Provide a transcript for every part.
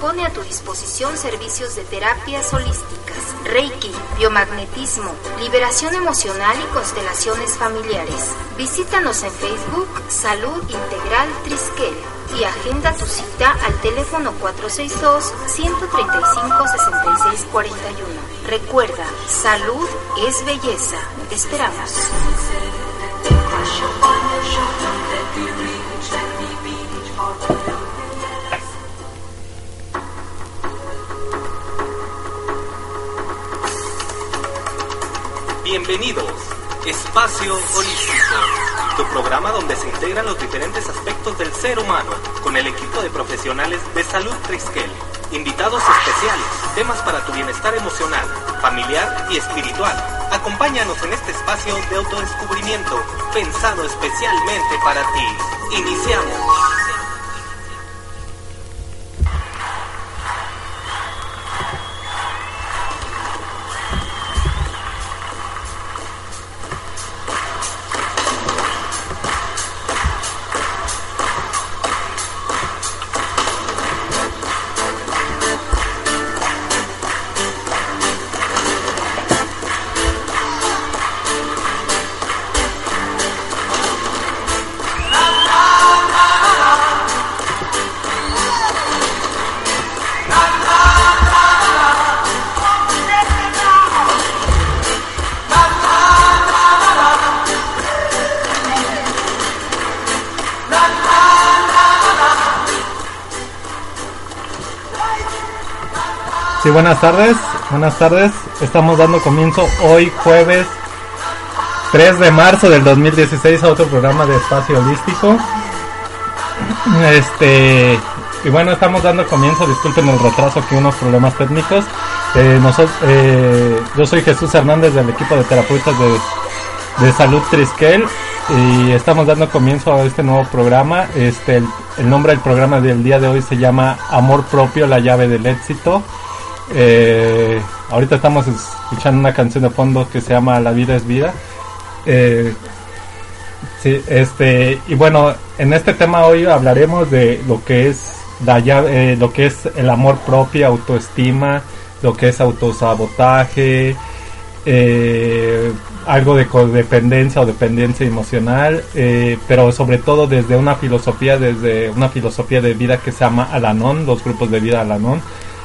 Pone a tu disposición servicios de terapias holísticas, Reiki, biomagnetismo, liberación emocional y constelaciones familiares. Visítanos en Facebook Salud Integral Triskel y agenda tu cita al teléfono 462-135-6641. Recuerda, salud es belleza. Esperamos. Bienvenidos, Espacio Holístico, tu programa donde se integran los diferentes aspectos del ser humano con el equipo de profesionales de Salud Triskel, invitados especiales, temas para tu bienestar emocional, familiar y espiritual. Acompáñanos en este espacio de autodescubrimiento pensado especialmente para ti. Iniciamos. Buenas tardes, buenas tardes. Estamos dando comienzo hoy jueves 3 de marzo del 2016 a otro programa de espacio holístico. Este, y bueno, estamos dando comienzo, disculpen el retraso, aquí unos problemas técnicos. Eh, eh, yo soy Jesús Hernández del equipo de terapeutas de, de Salud Triskel y estamos dando comienzo a este nuevo programa. Este, el nombre del programa del día de hoy se llama Amor propio, la llave del éxito. Eh, ahorita estamos escuchando una canción de fondo que se llama La vida es vida. Eh, sí, este, y bueno, en este tema hoy hablaremos de lo que es la llave, eh, lo que es el amor propio, autoestima, lo que es autosabotaje, algo de codependencia o dependencia emocional, pero sobre todo desde una filosofía, desde una filosofía de vida que se llama Alanon, los grupos de vida Alanon.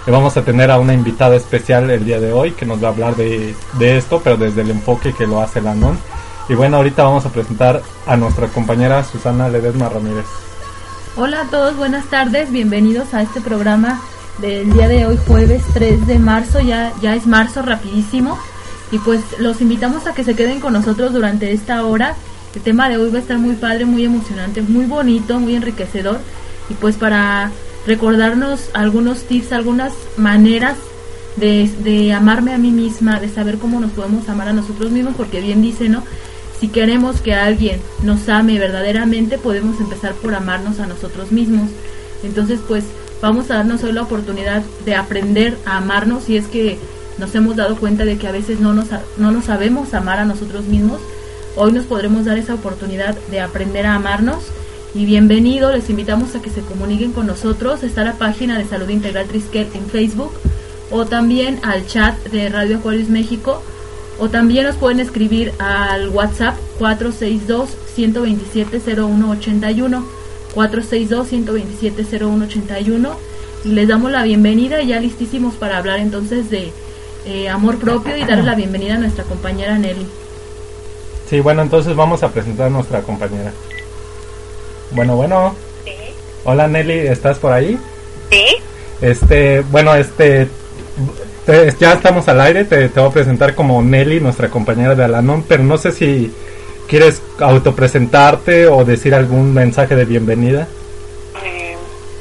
Y vamos a tener a una invitada especial el día de hoy que nos va a hablar de, de esto, pero desde el enfoque que lo hace Alanon. Y bueno, ahorita vamos a presentar a nuestra compañera Susana Ledesma Ramírez. Hola a todos, buenas tardes, bienvenidos a este programa del día de hoy, jueves 3 de marzo, ya, ya es marzo rapidísimo. Y pues los invitamos a que se queden con nosotros durante esta hora. El tema de hoy va a estar muy padre, muy emocionante, muy bonito, muy enriquecedor. Y pues para recordarnos algunos tips, algunas maneras de, de amarme a mí misma, de saber cómo nos podemos amar a nosotros mismos, porque bien dice, ¿no? Si queremos que alguien nos ame verdaderamente, podemos empezar por amarnos a nosotros mismos. Entonces, pues vamos a darnos hoy la oportunidad de aprender a amarnos y es que nos hemos dado cuenta de que a veces no nos, no nos sabemos amar a nosotros mismos. Hoy nos podremos dar esa oportunidad de aprender a amarnos. Y bienvenido, les invitamos a que se comuniquen con nosotros. Está la página de Salud Integral Triskel en Facebook o también al chat de Radio Aquarius México o también nos pueden escribir al WhatsApp 462-127-0181 462-127-0181 y les damos la bienvenida ya listísimos para hablar entonces de eh, amor propio y darle la bienvenida a nuestra compañera Nelly. Sí, bueno, entonces vamos a presentar a nuestra compañera. Bueno, bueno. Sí. Hola Nelly, ¿estás por ahí? Sí. Este, bueno, este, te- ya estamos al aire, te, te voy a presentar como Nelly, nuestra compañera de Alanon, pero no sé si quieres autopresentarte o decir algún mensaje de bienvenida.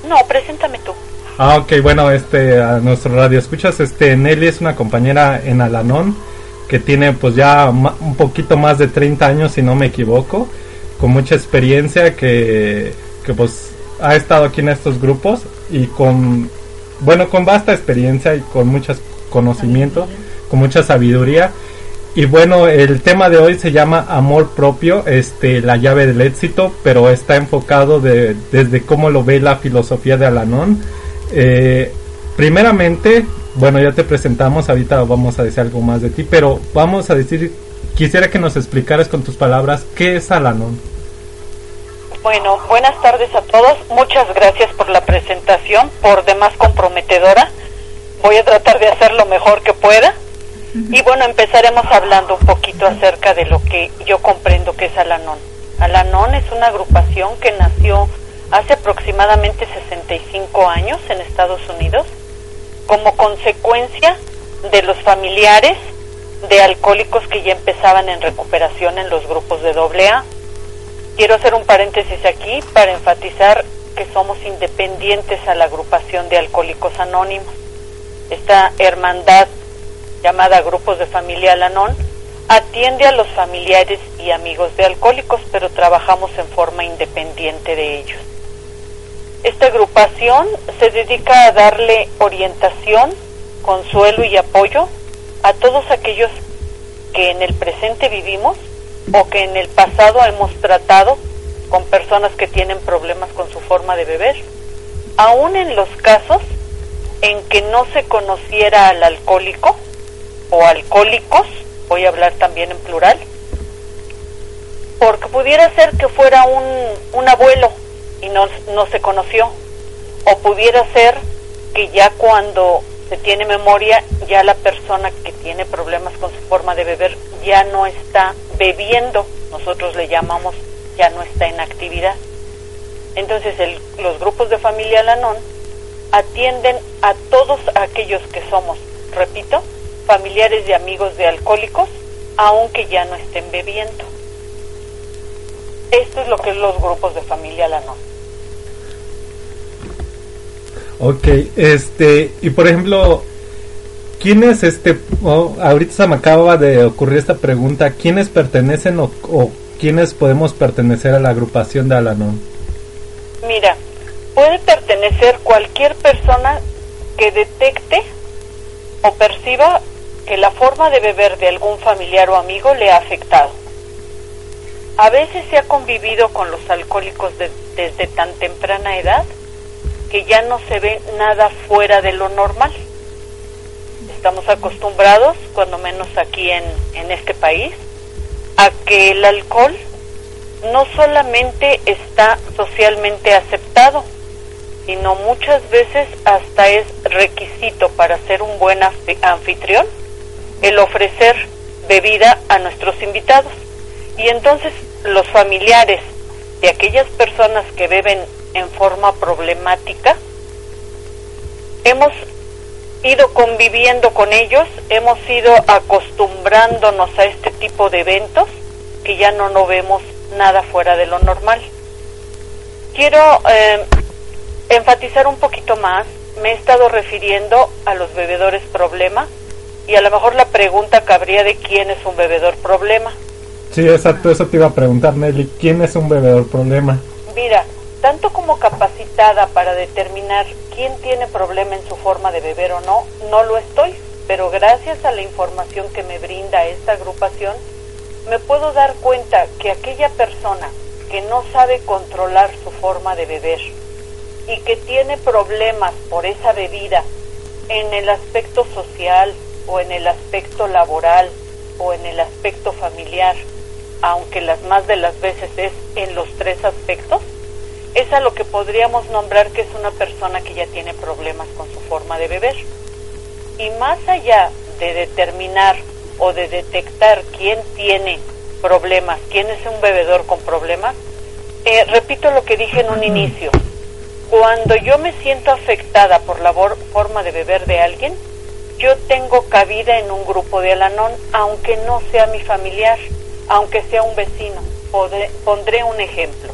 no, preséntame tú. Ah, ok, bueno, este, a nuestro radio escuchas, este, Nelly es una compañera en Alanón que tiene pues ya un poquito más de 30 años, si no me equivoco, con mucha experiencia que, que pues ha estado aquí en estos grupos y con, bueno, con vasta experiencia y con muchos conocimientos, con mucha sabiduría. Y bueno, el tema de hoy se llama amor propio, este, la llave del éxito, pero está enfocado de, desde cómo lo ve la filosofía de Alanón. Eh, primeramente, bueno, ya te presentamos, ahorita vamos a decir algo más de ti, pero vamos a decir, quisiera que nos explicaras con tus palabras qué es Alanón. Bueno, buenas tardes a todos. Muchas gracias por la presentación, por demás comprometedora. Voy a tratar de hacer lo mejor que pueda. Y bueno, empezaremos hablando un poquito acerca de lo que yo comprendo que es Alanón. Alanón es una agrupación que nació hace aproximadamente 65 años en Estados Unidos como consecuencia de los familiares de alcohólicos que ya empezaban en recuperación en los grupos de AA Quiero hacer un paréntesis aquí para enfatizar que somos independientes a la agrupación de Alcohólicos Anónimos. Esta hermandad llamada Grupos de Familia Alanón atiende a los familiares y amigos de alcohólicos, pero trabajamos en forma independiente de ellos. Esta agrupación se dedica a darle orientación, consuelo y apoyo a todos aquellos que en el presente vivimos o que en el pasado hemos tratado con personas que tienen problemas con su forma de beber, aún en los casos en que no se conociera al alcohólico o alcohólicos, voy a hablar también en plural, porque pudiera ser que fuera un, un abuelo y no, no se conoció, o pudiera ser que ya cuando se tiene memoria, ya la persona que tiene problemas con su forma de beber ya no está bebiendo, nosotros le llamamos ya no está en actividad. Entonces los grupos de familia Lanón atienden a todos aquellos que somos, repito, familiares y amigos de alcohólicos, aunque ya no estén bebiendo. Esto es lo que es los grupos de familia Lanón. Ok, este, y por ejemplo, ¿quiénes, este, ahorita se me acaba de ocurrir esta pregunta, ¿quiénes pertenecen o, o quiénes podemos pertenecer a la agrupación de Alanon? Mira, puede pertenecer cualquier persona que detecte o perciba que la forma de beber de algún familiar o amigo le ha afectado. A veces se ha convivido con los alcohólicos desde tan temprana edad que ya no se ve nada fuera de lo normal. Estamos acostumbrados, cuando menos aquí en, en este país, a que el alcohol no solamente está socialmente aceptado, sino muchas veces hasta es requisito para ser un buen anfitrión el ofrecer bebida a nuestros invitados. Y entonces los familiares de aquellas personas que beben en forma problemática. Hemos ido conviviendo con ellos, hemos ido acostumbrándonos a este tipo de eventos que ya no no vemos nada fuera de lo normal. Quiero eh, enfatizar un poquito más, me he estado refiriendo a los bebedores problema y a lo mejor la pregunta cabría de quién es un bebedor problema. Sí, exacto, eso te iba a preguntar Nelly, ¿quién es un bebedor problema? Mira, tanto como capacitada para determinar quién tiene problema en su forma de beber o no, no lo estoy, pero gracias a la información que me brinda esta agrupación, me puedo dar cuenta que aquella persona que no sabe controlar su forma de beber y que tiene problemas por esa bebida en el aspecto social o en el aspecto laboral o en el aspecto familiar, aunque las más de las veces es en los tres aspectos, es a lo que podríamos nombrar que es una persona que ya tiene problemas con su forma de beber. Y más allá de determinar o de detectar quién tiene problemas, quién es un bebedor con problemas, eh, repito lo que dije en un inicio. Cuando yo me siento afectada por la forma de beber de alguien, yo tengo cabida en un grupo de Alanón, aunque no sea mi familiar, aunque sea un vecino. pondré un ejemplo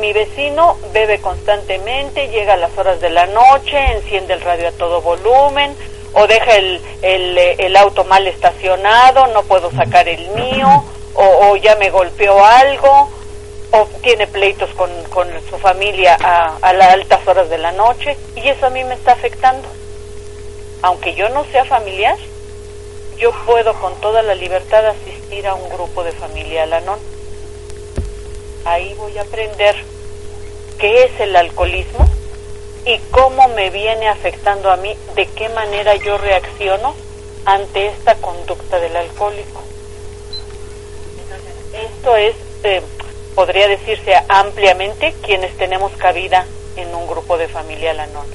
Mi vecino bebe constantemente, llega a las horas de la noche, enciende el radio a todo volumen, o deja el, el, el auto mal estacionado, no puedo sacar el mío, o, o ya me golpeó algo, o tiene pleitos con, con su familia a, a las altas horas de la noche, y eso a mí me está afectando. Aunque yo no sea familiar, yo puedo con toda la libertad asistir a un grupo de familia Alanón. Ahí voy a aprender qué es el alcoholismo y cómo me viene afectando a mí, de qué manera yo reacciono ante esta conducta del alcohólico. Esto es, eh, podría decirse ampliamente, quienes tenemos cabida en un grupo de familia Alanón.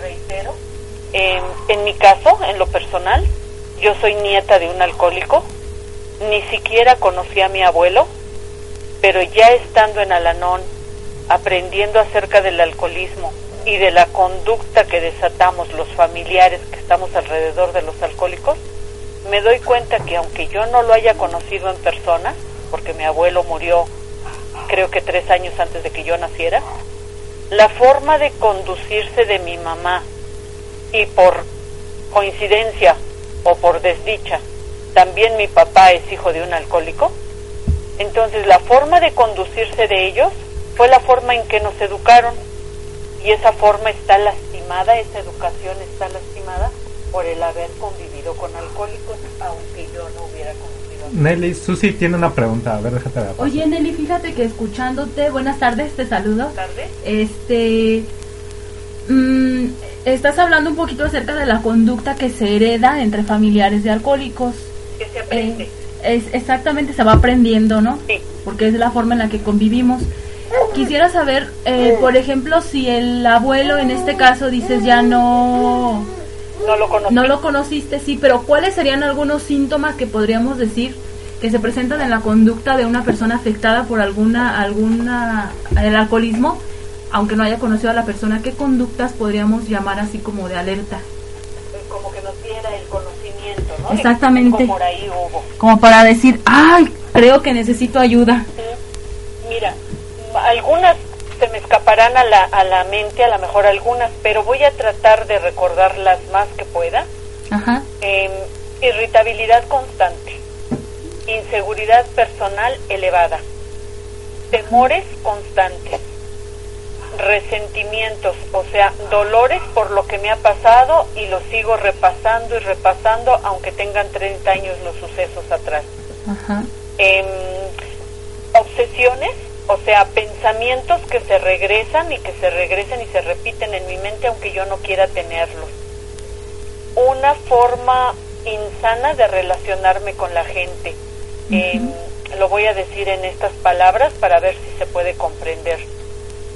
Reitero, en, en mi caso, en lo personal, yo soy nieta de un alcohólico, ni siquiera conocí a mi abuelo, pero ya estando en Alanón, aprendiendo acerca del alcoholismo y de la conducta que desatamos los familiares que estamos alrededor de los alcohólicos, me doy cuenta que aunque yo no lo haya conocido en persona, porque mi abuelo murió creo que tres años antes de que yo naciera, la forma de conducirse de mi mamá y por coincidencia o por desdicha, también mi papá es hijo de un alcohólico, entonces la forma de conducirse de ellos fue la forma en que nos educaron y esa forma está lastimada, esa educación está lastimada por el haber convivido con alcohólicos, aunque yo no hubiera conocido. Nelly, Susi tiene una pregunta, a ver, déjate ver. Oye, Nelly, fíjate que escuchándote, buenas tardes, te saludo. Buenas tardes. Este, mm, estás hablando un poquito acerca de la conducta que se hereda entre familiares de alcohólicos. Que se aprende. Eh, es exactamente se va aprendiendo, ¿no? Sí. Porque es la forma en la que convivimos. Quisiera saber, eh, por ejemplo, si el abuelo en este caso dices ya no no lo conocí. no lo conociste, sí, pero ¿cuáles serían algunos síntomas que podríamos decir que se presentan en la conducta de una persona afectada por alguna alguna el alcoholismo, aunque no haya conocido a la persona? ¿Qué conductas podríamos llamar así como de alerta? ¿No? Exactamente. Como por ahí hubo. Como para decir, ay, creo que necesito ayuda. Mira, algunas se me escaparán a la, a la mente, a lo mejor algunas, pero voy a tratar de recordar las más que pueda. Ajá. Eh, irritabilidad constante, inseguridad personal elevada, temores constantes, resentimientos, o sea, dolores por lo que me ha pasado y lo sigo repasando y repasando, aunque tengan 30 años los sucesos atrás. Ajá. Em, obsesiones, o sea, pensamientos que se regresan y que se regresan y se repiten en mi mente aunque yo no quiera tenerlos. Una forma insana de relacionarme con la gente. Em, lo voy a decir en estas palabras para ver si se puede comprender.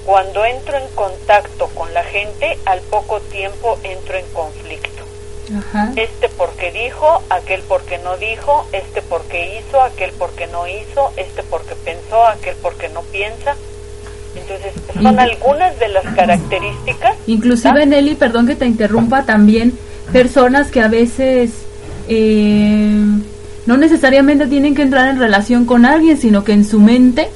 Cuando entro en contacto con la gente, al poco tiempo entro en conflicto. Ajá. Este porque dijo, aquel porque no dijo, este porque hizo, aquel porque no hizo, este porque pensó, aquel porque no piensa. Entonces, son algunas de las características. Inclusive. Nelly, perdón que te interrumpa, también personas que a veces eh, no necesariamente tienen que entrar en relación con alguien, sino que en su mente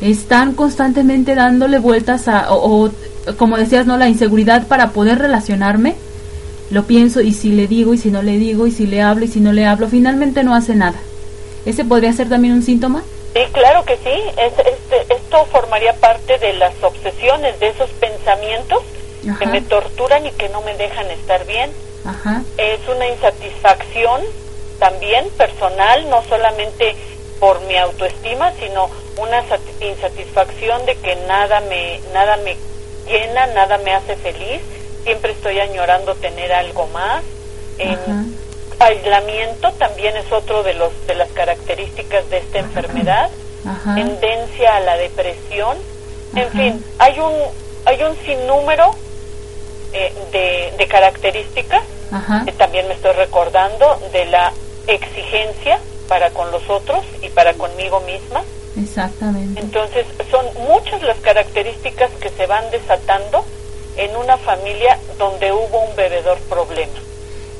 están constantemente dándole vueltas a, o, o, como decías, ¿no? La inseguridad para poder relacionarme. Lo pienso y si le digo y si no le digo y si le hablo y si no le hablo, finalmente no hace nada. ¿Ese podría ser también un síntoma? sí, claro que sí. Es, este, esto formaría parte de las obsesiones, de esos pensamientos que me torturan y que no me dejan estar bien. Ajá. es una insatisfacción también personal, no solamente por mi autoestima, sino una sat- insatisfacción de que nada me nada me llena, nada me hace feliz, siempre estoy añorando tener algo más. En Ajá. aislamiento también es otro de los de las características de esta enfermedad, Ajá. tendencia a la depresión, en Ajá. fin, hay un hay un sinnúmero eh, de, de características que también me estoy recordando de la exigencia para con los otros y para conmigo misma. Exactamente. Entonces, son muchas las características que se van desatando en una familia donde hubo un bebedor problema.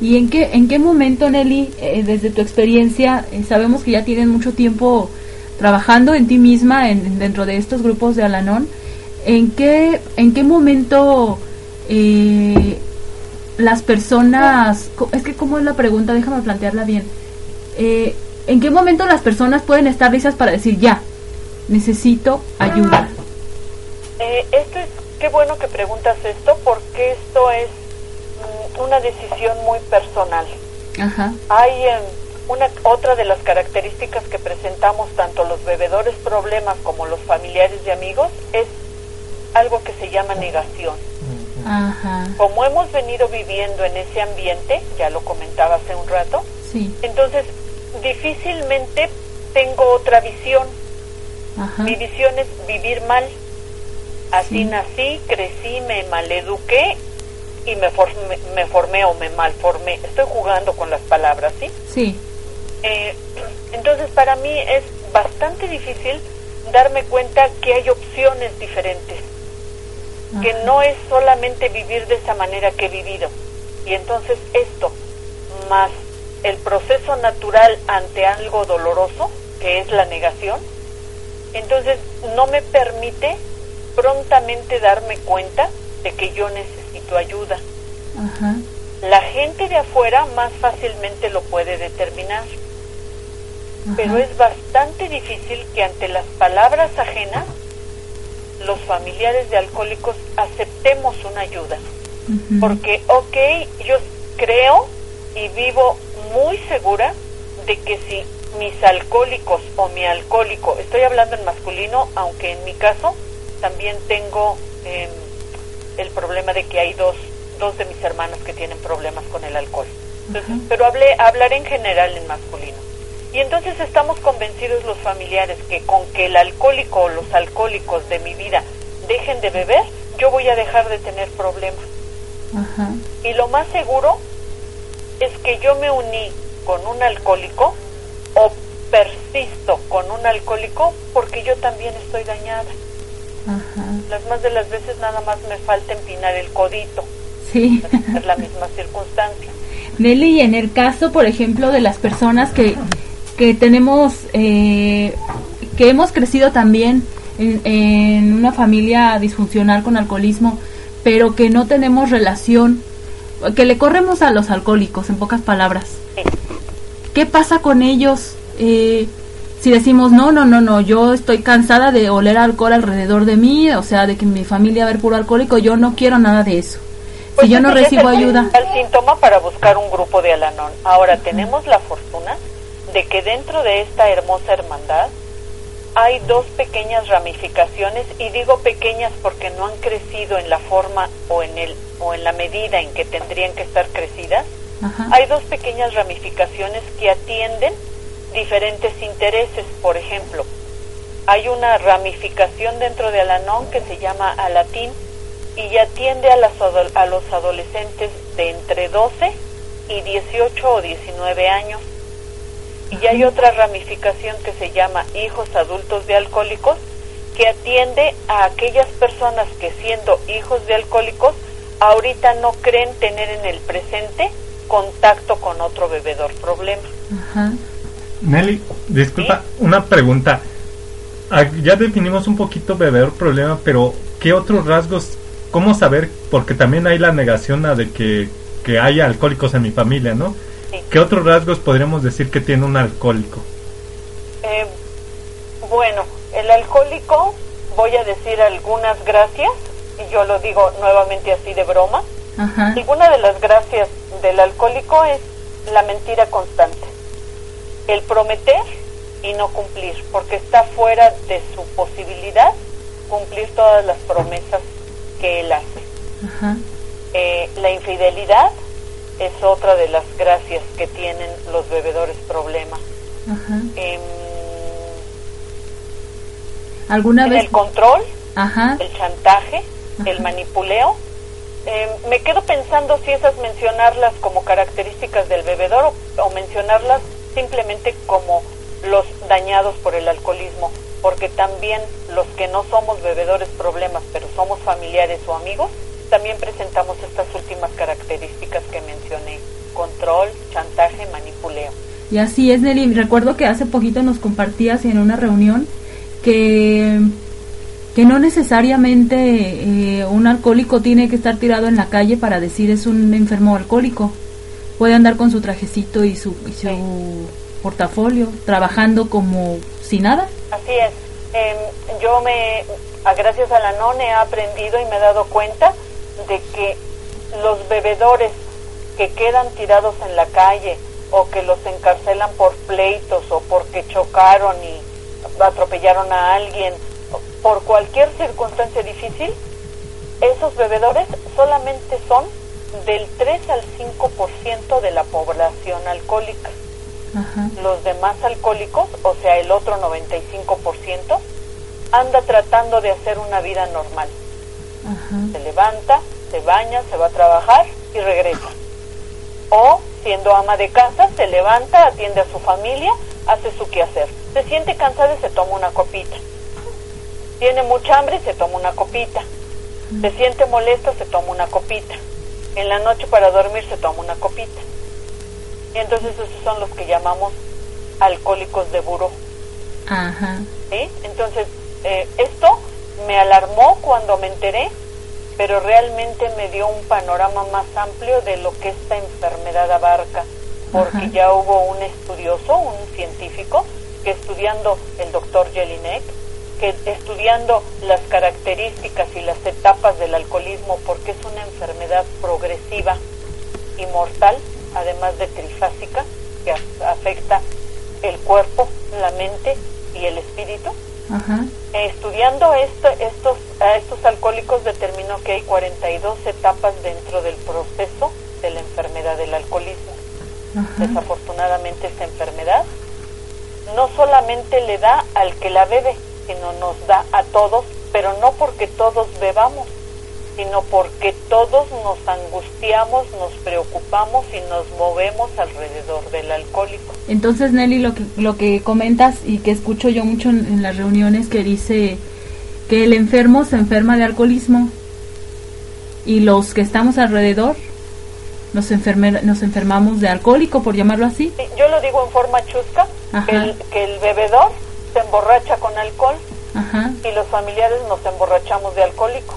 ¿Y en qué, en qué momento, Nelly, eh, desde tu experiencia, eh, sabemos que ya tienen mucho tiempo trabajando en ti misma en, dentro de estos grupos de Alanón, ¿en qué, en qué momento eh, las personas, es que cómo es la pregunta, déjame plantearla bien, eh, ¿en qué momento las personas pueden estar listas para decir ya, necesito ayuda? Eh, esto es, qué bueno que preguntas esto porque esto es mm, una decisión muy personal. Ajá. Hay em, una otra de las características que presentamos tanto los bebedores problemas como los familiares y amigos es algo que se llama negación. Ajá. Como hemos venido viviendo en ese ambiente, ya lo comentaba hace un rato, Sí. entonces difícilmente tengo otra visión. Ajá. Mi visión es vivir mal. Así Sí. nací, crecí, me maleduqué y me formé, me formé o me malformé. Estoy jugando con las palabras, ¿sí? Sí. Eh, entonces para mí es bastante difícil darme cuenta que hay opciones diferentes, que no es solamente vivir de esa manera que he vivido. Y entonces esto, más el proceso natural ante algo doloroso, que es la negación, entonces no me permite prontamente darme cuenta de que yo necesito ayuda. Ajá. La gente de afuera más fácilmente lo puede determinar, pero es bastante difícil que ante las palabras ajenas los familiares de alcohólicos aceptemos una ayuda. Porque, ok, yo creo y vivo muy segura de que si mis alcohólicos o mi alcohólico, estoy hablando en masculino, aunque en mi caso también tengo em, el problema de que hay dos, dos de mis hermanos que tienen problemas con el alcohol. Entonces, pero hablé, hablaré en general en masculino. Y entonces estamos convencidos los familiares que con que el alcohólico o los alcohólicos de mi vida dejen de beber, yo voy a dejar de tener problemas. Y lo más seguro es que yo me uní con un alcohólico o persisto con un alcohólico porque yo también estoy dañada. Ajá. Las más de las veces nada más me falta empinar el codito, Sí. es la misma circunstancia. Nelly, y en el caso, por ejemplo, de las personas que, que tenemos, eh, que hemos crecido también en, en una familia disfuncional con alcoholismo, pero que no tenemos relación, que le corremos a los alcohólicos, en pocas palabras. Sí. ¿Qué pasa con ellos? Eh, si decimos, no, no, no, no, yo estoy cansada de oler alcohol alrededor de mí, o sea, de que mi familia ver puro alcohólico, yo no quiero nada de eso. Pues si yo no recibo el ayuda. principal síntoma para buscar un grupo de Alanón. Ahora tenemos la fortuna de que dentro de esta hermosa hermandad hay dos pequeñas ramificaciones y digo pequeñas porque no han crecido en la forma o en el o en la medida en que tendrían que estar crecidas. Ajá. Hay dos pequeñas ramificaciones que atienden diferentes intereses. Por ejemplo, hay una ramificación dentro de Alanón que se llama Alatín y atiende a, las a los adolescentes de entre 12 y 18 o 19 años. Y hay otra ramificación que se llama Hijos Adultos de Alcohólicos, que atiende a aquellas personas que siendo hijos de alcohólicos, ahorita no creen tener en el presente contacto con otro bebedor problema. Ajá. Nelly, disculpa, una pregunta. Ah, Ya definimos un poquito bebedor problema, pero ¿qué otros rasgos? ¿Cómo saber? Porque también hay la negación a de que, que haya alcohólicos en mi familia, ¿no? Sí. ¿Qué otros rasgos podríamos decir que tiene un alcohólico? Eh, bueno, el alcohólico, voy a decir algunas gracias, y yo lo digo nuevamente así de broma. Ajá. Alguna de las gracias del alcohólico es la mentira constante, el prometer y no cumplir, porque está fuera de su posibilidad cumplir todas las promesas que él hace. Ajá. Eh, la infidelidad es otra de las gracias que tienen los bebedores problemas. Ajá. Em, ¿Alguna en vez? el control, Ajá. el chantaje, el manipuleo. Eh, me quedo pensando si esas mencionarlas como características del bebedor o, o mencionarlas simplemente como los dañados por el alcoholismo, porque también los que no somos bebedores problemas, pero somos familiares o amigos, también presentamos estas últimas características que mencioné, control, chantaje, manipuleo. Y así es, Nelly. Recuerdo que hace poquito nos compartías en una reunión que, que no necesariamente eh, un alcohólico tiene que estar tirado en la calle para decir es un enfermo alcohólico. Puede andar con su trajecito y su, y su portafolio, trabajando como si nada. Así es. Em, yo me, gracias a la NON he aprendido y me he dado cuenta de que los bebedores que quedan tirados en la calle o que los encarcelan por pleitos o porque chocaron y atropellaron a alguien, por cualquier circunstancia difícil, esos bebedores solamente son del 3 al 5% de la población alcohólica. Los demás alcohólicos, o sea, el otro 95%, anda tratando de hacer una vida normal. Se levanta, se baña, se va a trabajar y regresa. O, siendo ama de casa, se levanta, atiende a su familia, hace su quehacer. Se siente cansada y se toma una copita. Tiene mucha hambre y se toma una copita. Se siente molesta, se toma una copita. En la noche para dormir se toma una copita. Y entonces esos son los que llamamos alcohólicos de buró. Ajá. ¿Sí? Entonces, eh, esto me alarmó cuando me enteré pero realmente me dio un panorama más amplio de lo que esta enfermedad abarca, porque ya hubo un estudioso, un científico, que estudiando el doctor Jelinek, que estudiando las características y las etapas del alcoholismo, porque es una enfermedad progresiva y mortal, además de trifásica, que afecta el cuerpo, la mente y el espíritu, estudiando esto, estos, a estos alcohólicos determinó que hay 42 etapas dentro del proceso de la enfermedad del alcoholismo. Desafortunadamente esta enfermedad no solamente le da al que la bebe, sino nos da a todos, pero no porque todos bebamos, sino porque todos nos angustiamos, nos preocupamos y nos movemos alrededor del alcohólico. Entonces, Nelly, lo que, lo que comentas y que escucho yo mucho en, las reuniones que dice que el enfermo se enferma de alcoholismo y los que estamos alrededor nos, nos enfermamos de alcohólico, por llamarlo así. yo lo digo en forma chusca, que el, que el, bebedor se emborracha con alcohol y los familiares nos emborrachamos de alcohólico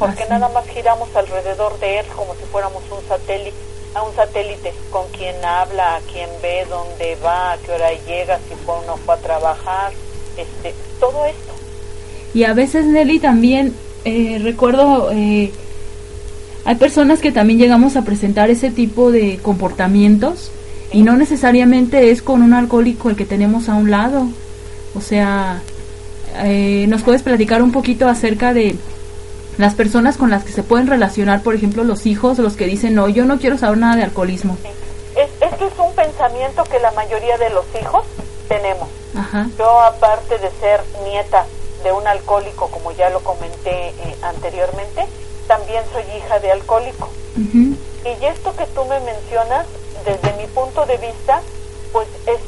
porque nada más giramos alrededor de él como si fuéramos un satélite, a un satélite con quien habla, a quien ve, dónde va, a qué hora llega, si fue o no fue a trabajar, este, todo esto. Y a veces Nelly también eh, recuerdo eh, hay personas que también llegamos a presentar ese tipo de comportamientos y no necesariamente es con un alcohólico el que tenemos a un lado. O sea, eh, ¿nos puedes platicar un poquito acerca de las personas con las que se pueden relacionar, por ejemplo, los hijos, los que dicen, no, yo no quiero saber nada de alcoholismo. este es un pensamiento que la mayoría de los hijos tenemos. Yo, aparte de ser nieta de un alcohólico, como ya lo comenté eh, anteriormente, también soy hija de alcohólico. Y esto que tú me mencionas, desde mi punto de vista, pues es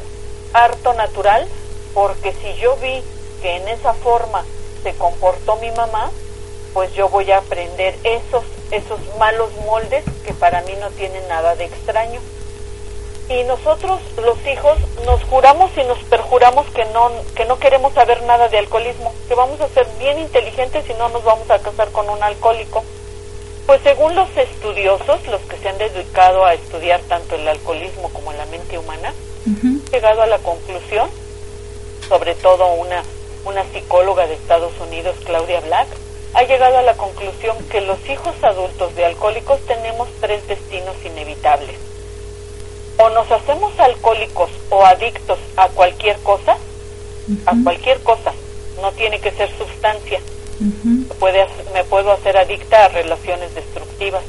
harto natural, porque si yo vi que en esa forma se comportó mi mamá, pues yo voy a aprender esos, esos malos moldes que para mí no tienen nada de extraño. Y nosotros, los hijos, nos juramos y nos perjuramos que no, que no queremos saber nada de alcoholismo, que vamos a ser bien inteligentes y no nos vamos a casar con un alcohólico. Pues según los estudiosos, los que se han dedicado a estudiar tanto el alcoholismo como la mente humana, han llegado a la conclusión, sobre todo una, una psicóloga de Estados Unidos, Claudia Black, ha llegado a la conclusión que los hijos adultos de alcohólicos tenemos tres destinos inevitables. O nos hacemos alcohólicos o adictos a cualquier cosa, a cualquier cosa, no tiene que ser sustancia. Puede, me puedo hacer adicta a relaciones destructivas,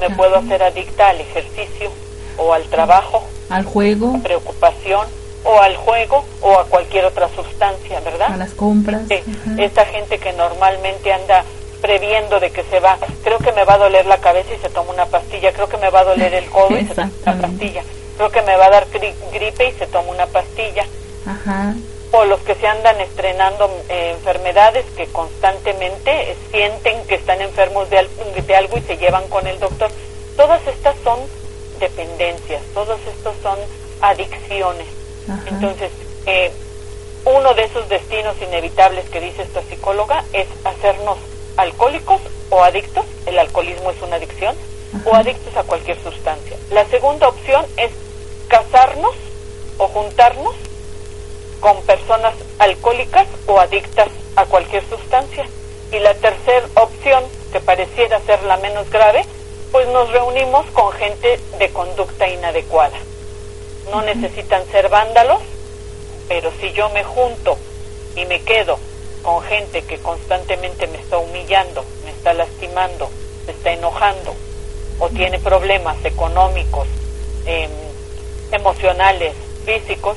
me puedo hacer adicta al ejercicio o al trabajo, al juego, a preocupación, o al juego o a cualquier otra sustancia, ¿verdad? A las compras. Sí, esta gente que normalmente anda previendo de que se va, creo que me va a doler la cabeza y se toma una pastilla, creo que me va a doler el codo y se toma una pastilla, creo que me va a dar gripe y se toma una pastilla. Ajá. O los que se andan estrenando eh, enfermedades que constantemente sienten que están enfermos de, de algo y se llevan con el doctor. Todas estas son dependencias, todos estos son adicciones. Entonces, eh, uno de esos destinos inevitables que dice esta psicóloga es hacernos alcohólicos o adictos, el alcoholismo es una adicción, o adictos a cualquier sustancia. La segunda opción es casarnos o juntarnos con personas alcohólicas o adictas a cualquier sustancia. Y la tercera opción, que pareciera ser la menos grave, pues nos reunimos con gente de conducta inadecuada. No necesitan ser vándalos, pero si yo me junto y me quedo con gente que constantemente me está humillando, me está lastimando, me está enojando, o tiene problemas económicos, em, emocionales, físicos,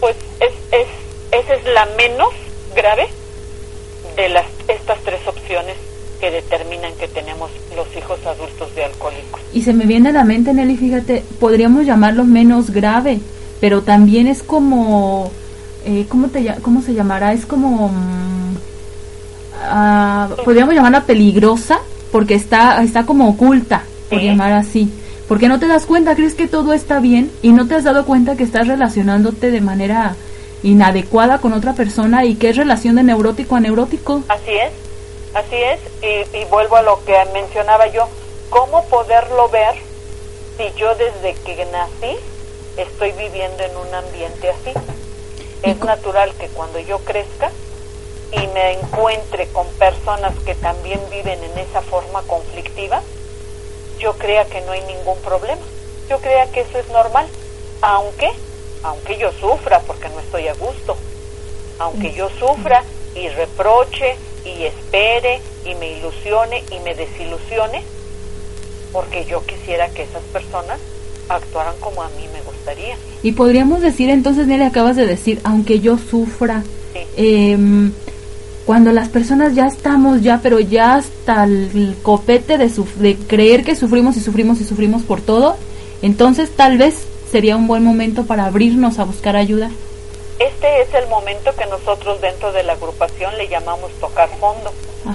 pues es, es, esa es la menos grave de las estas tres opciones que determinan que tenemos los hijos adultos de alcohólicos. Y se me viene a la mente, Nelly, fíjate, podríamos llamarlo menos grave, pero también es como, eh, ¿cómo, te, ¿cómo se llamará? Es como, ah, podríamos llamarla peligrosa, porque está, está como oculta, por llamar así. Porque no te das cuenta, crees que todo está bien y no te has dado cuenta que estás relacionándote de manera inadecuada con otra persona y que es relación de neurótico a neurótico. Así es, así es, y, y vuelvo a lo que mencionaba yo, ¿cómo poderlo ver si yo desde que nací estoy viviendo en un ambiente así? Es natural que cuando yo crezca y me encuentre con personas que también viven en esa forma conflictiva, yo crea que no hay ningún problema. Yo crea que eso es normal, aunque, aunque yo sufra porque no estoy a gusto, aunque yo sufra y reproche y espere y me ilusione y me desilusione, porque yo quisiera que esas personas actuaran como a mí me gustaría. Y podríamos decir entonces, Nelly, acabas de decir, aunque yo sufra, em, cuando las personas ya estamos ya, pero ya hasta el copete de, de creer que sufrimos y sufrimos y sufrimos por todo, entonces tal vez sería un buen momento para abrirnos a buscar ayuda. Este es el momento que nosotros dentro de la agrupación le llamamos tocar fondo.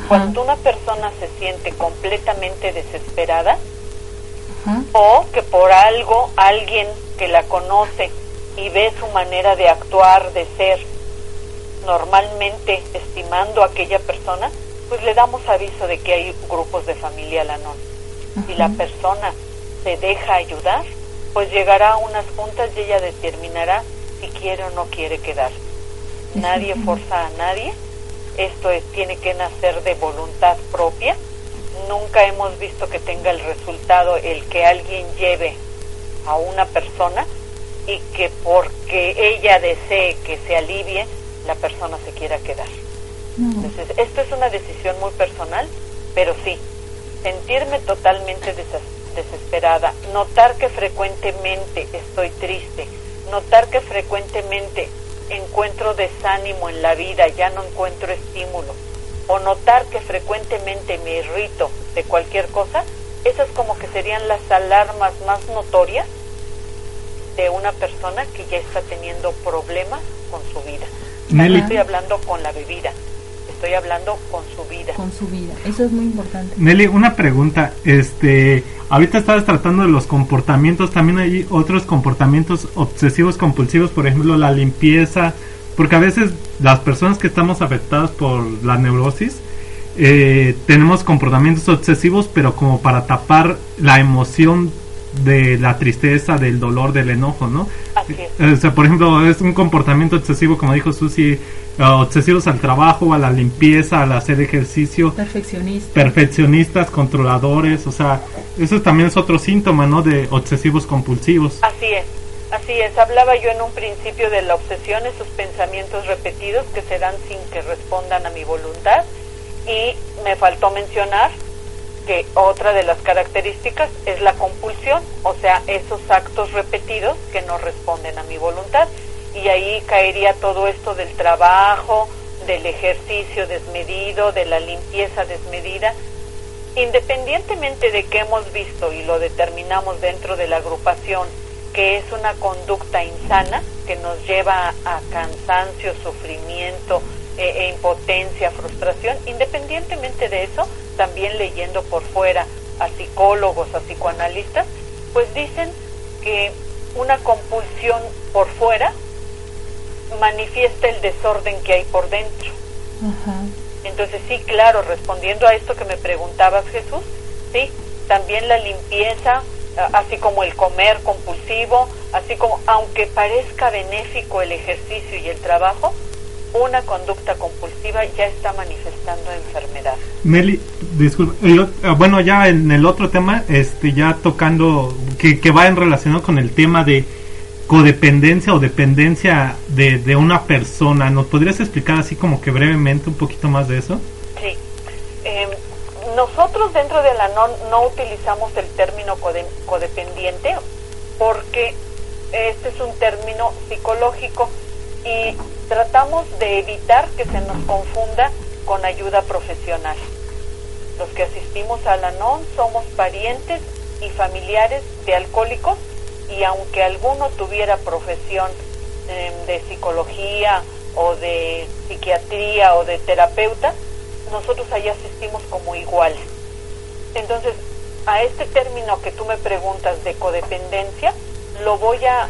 Cuando una persona se siente completamente desesperada o que por algo alguien que la conoce y ve su manera de actuar, de ser, normalmente estimando a aquella persona, pues le damos aviso de que hay grupos de familia Lanón. Si la persona se deja ayudar, pues llegará a unas juntas y ella determinará quiere o no quiere quedar. Nadie forza a nadie, esto es, tiene que nacer de voluntad propia. Nunca hemos visto que tenga el resultado el que alguien lleve a una persona y que porque ella desee que se alivie, la persona se quiera quedar. Entonces, esto es una decisión muy personal, pero sí, sentirme totalmente desesperada, notar que frecuentemente estoy triste, notar que frecuentemente encuentro desánimo en la vida, ya no encuentro estímulo, o notar que frecuentemente me irrito de cualquier cosa, esas como que serían las alarmas más notorias de una persona que ya está teniendo problemas con su vida. No estoy hablando con la bebida, estoy hablando con su vida. Con su vida, eso es muy importante. Nelly, una pregunta, este, ahorita estabas tratando de los comportamientos, también hay otros comportamientos obsesivos compulsivos, por ejemplo, la limpieza, porque a veces las personas que estamos afectadas por la neurosis, eh, tenemos comportamientos obsesivos, pero como para tapar la emoción de la tristeza, del dolor, del enojo, ¿no? O sea, por ejemplo, es un comportamiento excesivo, como dijo Susi, obsesivos al trabajo, a la limpieza, al hacer ejercicio. Perfeccionistas. Perfeccionistas, controladores, o sea, eso también es otro síntoma, ¿no? De obsesivos compulsivos. Así es. Así es, hablaba yo en un principio de la obsesión, esos pensamientos repetidos que se dan sin que respondan a mi voluntad y me faltó mencionar que otra de las características es la compulsión, o sea, esos actos repetidos que no responden a mi voluntad. Y ahí caería todo esto del trabajo, del ejercicio desmedido, de la limpieza desmedida. Independientemente de que hemos visto y lo determinamos dentro de la agrupación, que es una conducta insana que nos lleva a cansancio, sufrimiento, e, e impotencia, frustración, independientemente de eso, también leyendo por fuera a psicólogos, a psicoanalistas, pues dicen que una compulsión por fuera manifiesta el desorden que hay por dentro. Entonces sí, claro, respondiendo a esto que me preguntabas Jesús, sí, también la limpieza, así como el comer compulsivo, así como, aunque parezca benéfico el ejercicio y el trabajo, una conducta compulsiva ya está manifestando enfermedad. Meli, disculpa, ah, bueno, ya en el otro tema, este, ya tocando, que, que va en relación con el tema de codependencia o dependencia de, de una persona, ¿nos podrías explicar así como que brevemente un poquito más de eso? Sí. Em, nosotros dentro de la NON no utilizamos el término codependiente porque este es un término psicológico y tratamos de evitar que se nos confunda con ayuda profesional. Los que asistimos a la NON somos parientes y familiares de alcohólicos y aunque alguno tuviera profesión em, de psicología o de psiquiatría o de terapeuta, nosotros ahí asistimos como iguales. Entonces, a este término que tú me preguntas de codependencia, lo voy a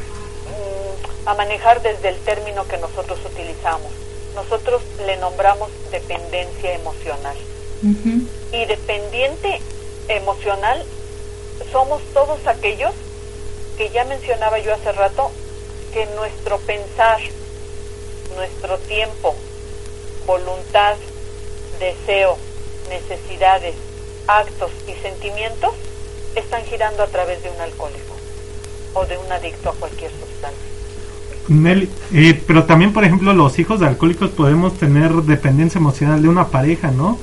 a manejar desde el término que nosotros utilizamos. Nosotros le nombramos dependencia emocional. Y dependiente emocional somos todos aquellos que ya mencionaba yo hace rato, que nuestro pensar, nuestro tiempo, voluntad, deseo, necesidades, actos y sentimientos están girando a través de un alcohólico o de un adicto a cualquier sustancia. Nelly, eh, pero también, por ejemplo, los hijos de alcohólicos podemos tener dependencia emocional de una pareja, ¿no?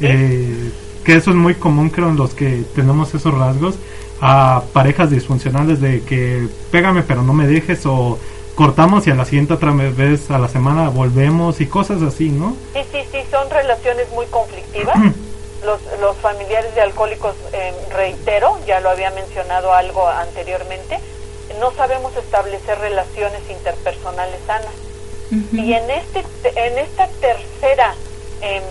Eh, que eso es muy común, creo, en los que tenemos esos rasgos. A parejas disfuncionales de que pégame pero no me dejes o cortamos y a la siguiente otra vez a la semana volvemos y cosas así, ¿no? Sí, sí, sí, son relaciones muy conflictivas. los, los familiares de alcohólicos, eh, reitero, ya lo había mencionado algo anteriormente, no sabemos establecer relaciones interpersonales sanas. Y en, este, en esta tercera em,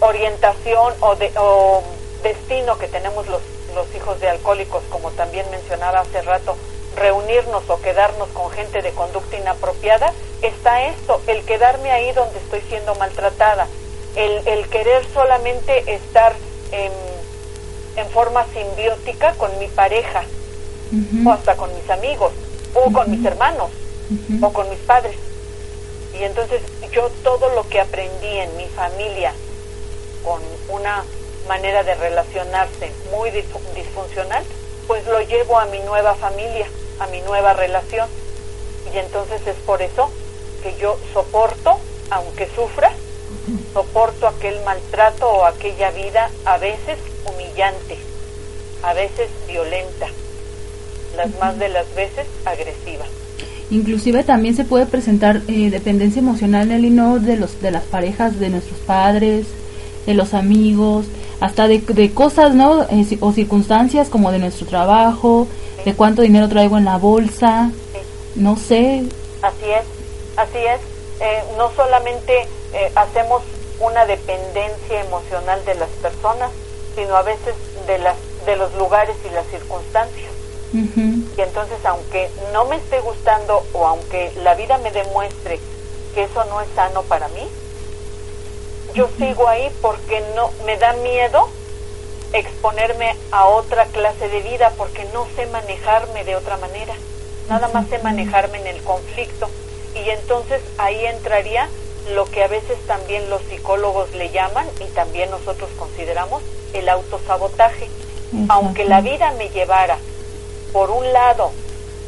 orientación o, de, o destino que tenemos los, los hijos de alcohólicos, como también mencionaba hace rato, reunirnos o quedarnos con gente de conducta inapropiada, está esto, el quedarme ahí donde estoy siendo maltratada, el, el querer solamente estar en, en forma simbiótica con mi pareja, o hasta con mis amigos, o con mis hermanos, o con mis padres. Y entonces yo todo lo que aprendí en mi familia con una manera de relacionarse muy disfuncional, pues lo llevo a mi nueva familia, a mi nueva relación. Y entonces es por eso que yo soporto, aunque sufra, soporto aquel maltrato o aquella vida a veces humillante, a veces violenta las más de las veces agresiva. Inclusive también se puede presentar eh, dependencia emocional, y ¿no? De, los, de las parejas, de nuestros padres, de los amigos, hasta de, de cosas, ¿no? Eh, o circunstancias como de nuestro trabajo, de cuánto dinero traigo en la bolsa, no sé. Así es, así es. Eh, no solamente hacemos una dependencia emocional de las personas, sino a veces de, las, de los lugares y las circunstancias. Y entonces, aunque no me esté gustando o aunque la vida me demuestre que eso no es sano para mí, yo sigo ahí porque no me da miedo exponerme a otra clase de vida porque no sé manejarme de otra manera. Nada más sé manejarme en el conflicto. Y entonces ahí entraría lo que a veces también los psicólogos le llaman y también nosotros consideramos el autosabotaje. Aunque la vida me llevara por un lado,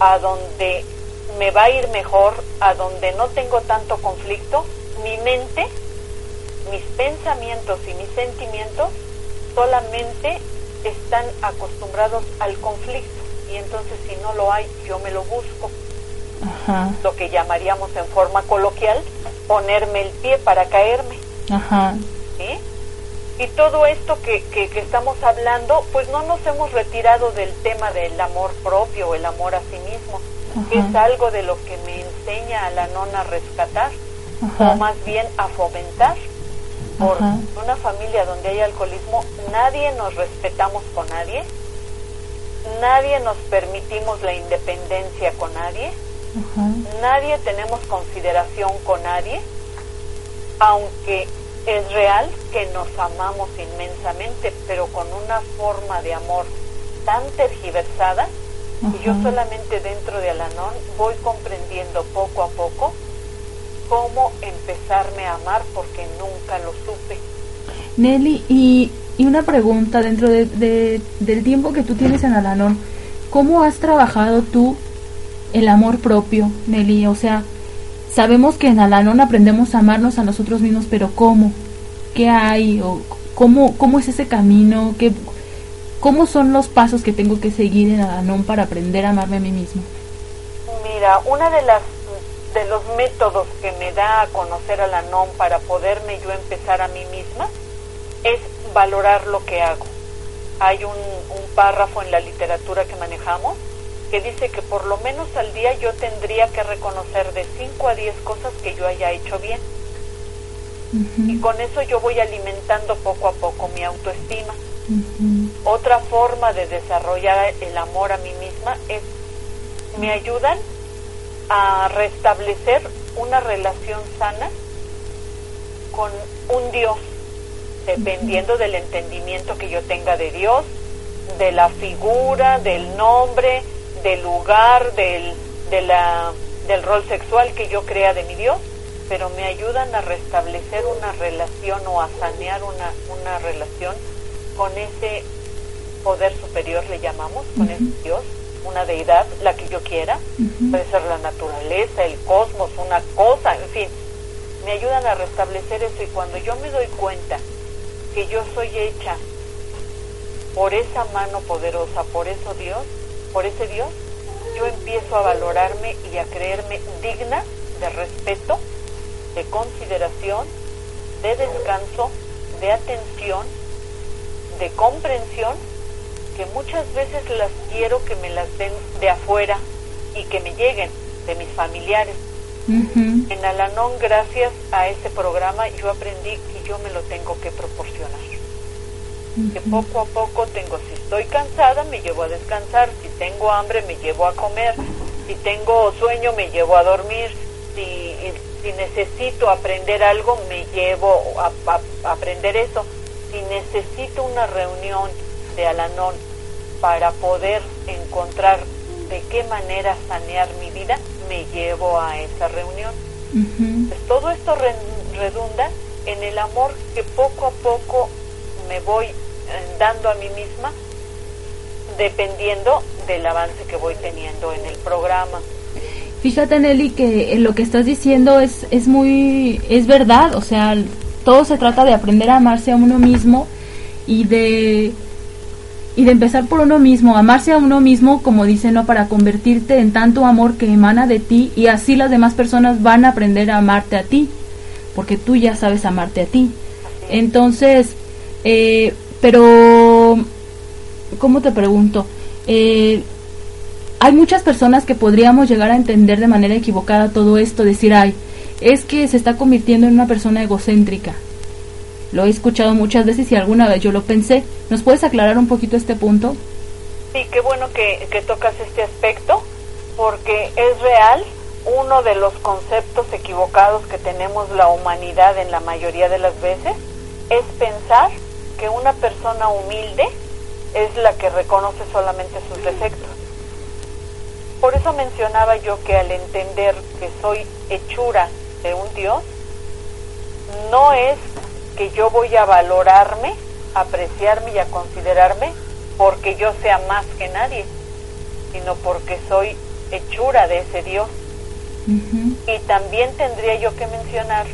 a donde me va a ir mejor, a donde no tengo tanto conflicto, mi mente, mis pensamientos y mis sentimientos solamente están acostumbrados al conflicto y entonces si no lo hay, yo me lo busco. Lo que llamaríamos en forma coloquial ponerme el pie para caerme. Ajá. ¿Sí? Y todo esto que, que, estamos hablando, pues no nos hemos retirado del tema del amor propio o el amor a sí mismo, que es algo de lo que me enseña a la nona a rescatar, o más bien a fomentar. Por una familia donde hay alcoholismo, nadie nos respetamos con nadie, nadie nos permitimos la independencia con nadie, nadie tenemos consideración con nadie, aunque es real que nos amamos inmensamente, pero con una forma de amor tan tergiversada que yo solamente dentro de Alanón voy comprendiendo poco a poco cómo empezarme a amar porque nunca lo supe. Nelly, y, y una pregunta dentro de, del tiempo que tú tienes en Alanón, ¿cómo has trabajado tú el amor propio, Nelly? O sea, sabemos que en Alanón aprendemos a amarnos a nosotros mismos, pero ¿cómo? ¿Qué hay? ¿O cómo, ¿Cómo es ese camino? ¿Qué, ¿Cómo son los pasos que tengo que seguir en Alanón para aprender a amarme a mí mismo? Mira, una de las de los métodos que me da a conocer a la NOM para poderme yo empezar a mí misma es valorar lo que hago. Hay un, un párrafo en la literatura que manejamos que dice que por lo menos al día yo tendría que reconocer de 5 a 10 cosas que yo haya hecho bien. Y con eso yo voy alimentando poco a poco mi autoestima. Otra forma de desarrollar el amor a mí misma es, me ayudan a restablecer una relación sana con un Dios, dependiendo del entendimiento que yo tenga de Dios, de la figura, del nombre, del lugar, del, de la, del rol sexual que yo crea de mi Dios, pero me ayudan a restablecer una relación o a sanear una, una relación con ese poder superior, le llamamos, con ese Dios una deidad, la que yo quiera, puede ser la naturaleza, el cosmos, una cosa, en fin, me ayudan a restablecer eso y cuando yo me doy cuenta que yo soy hecha por esa mano poderosa, por eso Dios, por ese Dios, yo empiezo a valorarme y a creerme digna de respeto, de consideración, de descanso, de atención, de comprensión que muchas veces las quiero que me las den de afuera y que me lleguen de mis familiares. En Alanón, gracias a ese programa, yo aprendí que yo me lo tengo que proporcionar. Que poco a poco tengo, si estoy cansada, me llevo a descansar, si tengo hambre, me llevo a comer, si tengo sueño, me llevo a dormir, si, si necesito aprender algo, me llevo a, a aprender eso. Si necesito una reunión de Alanón para poder encontrar de qué manera sanear mi vida, me llevo a esa reunión. pues todo esto redunda en el amor que poco a poco me voy eh, dando a mí misma dependiendo del avance que voy teniendo en el programa. Fíjate Nelly que lo que estás diciendo es, es muy, es verdad, o sea, todo se trata de aprender a amarse a uno mismo y de y de empezar por uno mismo, amarse a uno mismo, como dice, ¿no? Para convertirte en tanto amor que emana de ti y así las demás personas van a aprender a amarte a ti, porque tú ya sabes amarte a ti. Entonces, eh, pero, ¿cómo te pregunto? Eh, hay muchas personas que podríamos llegar a entender de manera equivocada todo esto, decir, ay, es que se está convirtiendo en una persona egocéntrica, lo he escuchado muchas veces y alguna vez yo lo pensé. ¿Nos puedes aclarar un poquito este punto? Sí, qué bueno que, que tocas este aspecto, porque es real uno de los conceptos equivocados que tenemos la humanidad en la mayoría de las veces es pensar que una persona humilde es la que reconoce solamente sus defectos. Por eso mencionaba yo que al entender que soy hechura de un Dios, no es que yo voy a valorarme, apreciarme y a considerarme porque yo sea más que nadie, sino porque soy hechura de ese Dios. Y también tendría yo que mencionar